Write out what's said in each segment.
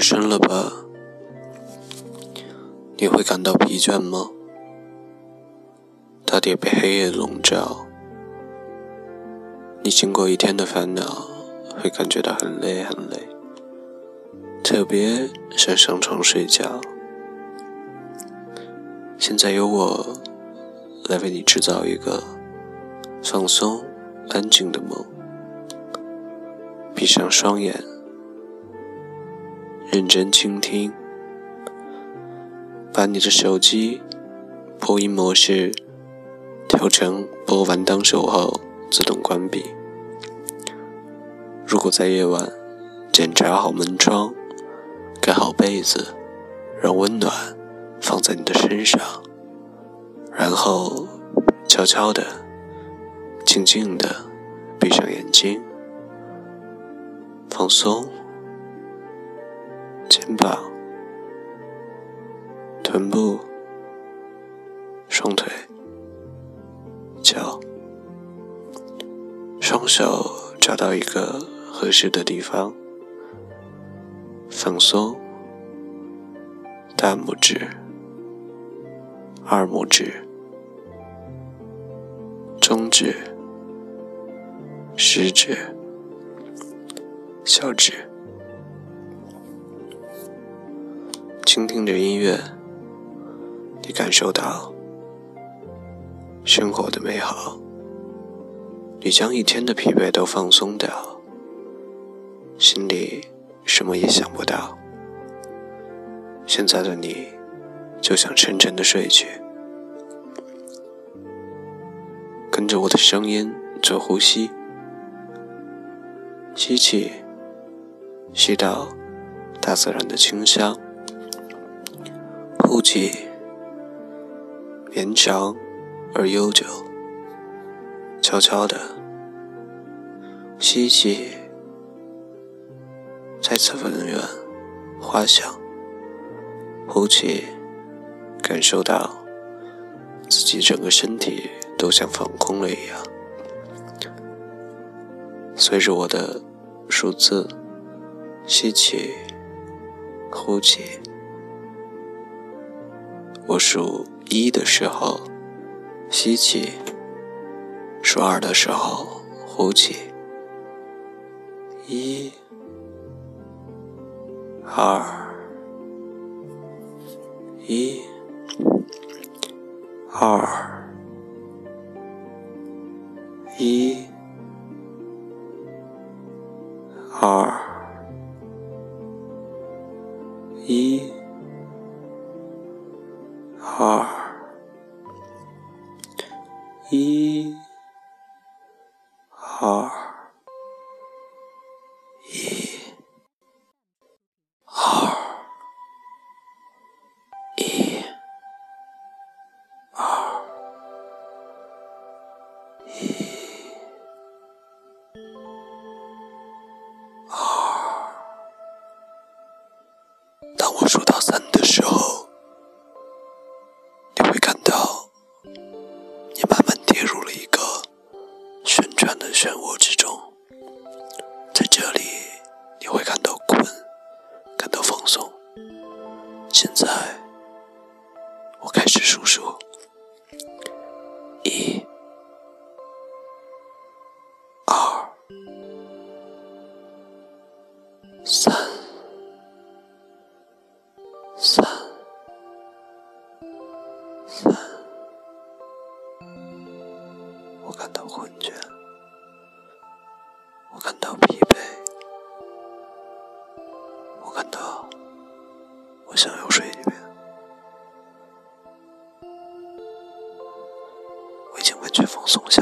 夜深了吧？你会感到疲倦吗？大地被黑夜笼罩，你经过一天的烦恼，会感觉到很累很累，特别想上床睡觉。现在由我来为你制造一个放松、安静的梦。闭上双眼。认真倾听，把你的手机播音模式调成播完当手后自动关闭。如果在夜晚，检查好门窗，盖好被子，让温暖放在你的身上，然后悄悄的、静静的闭上眼睛，放松。肩膀、臀部、双腿、脚，双手找到一个合适的地方，放松。大拇指、二拇指、中指、食指、小指。倾听着音乐，你感受到生活的美好。你将一天的疲惫都放松掉，心里什么也想不到。现在的你就想沉沉的睡去，跟着我的声音做呼吸，吸气，吸到大自然的清香。呼气，绵长而悠久。悄悄的吸气，再次温暖花香。呼气，感受到自己整个身体都像放空了一样。随着我的数字，吸气，呼气。我数一的时候，吸气；数二的时候，呼气。一、二、一、二、一、二、一。漩涡之中，在这里你会感到困，感到放松。现在，我开始数数：一、二、三、我想要睡一遍，我已经完全放松下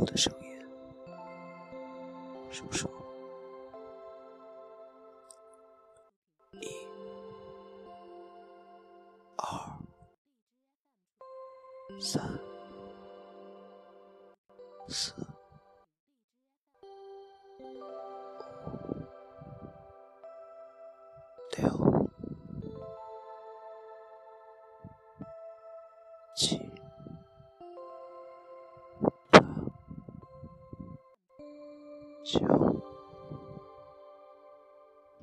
我的声音，数数。一、二、三、九、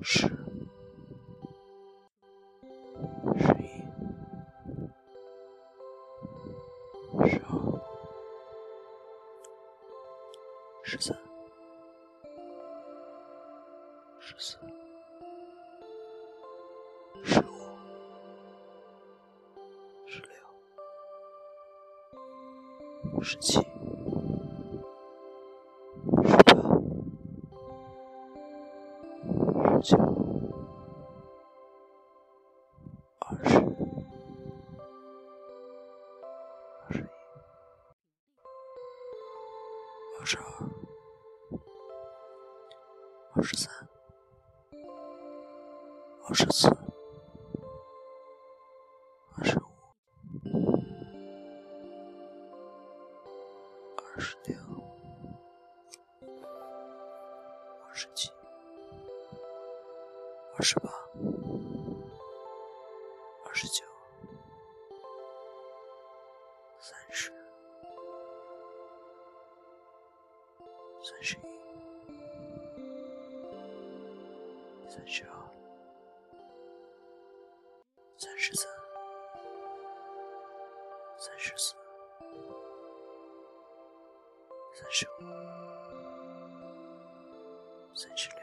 十、十一、十二、十三、十四、十五、十六、十七。二十三、二十四、二十五、二十六、二十七。二十八，二十九，三十四，三十五，三十六。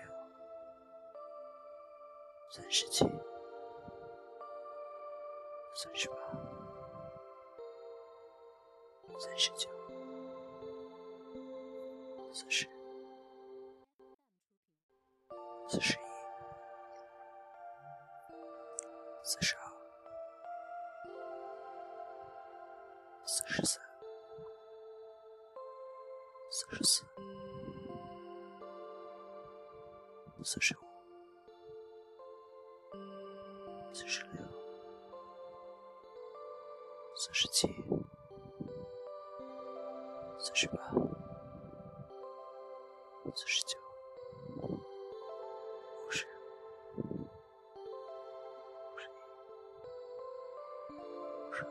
三十七，三十八，三十九，四十，四十四十五。四十六，四十七，四十八，四十九，五十，五十一，五十二，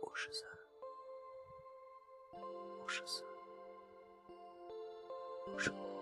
五十三，五十四，五十五。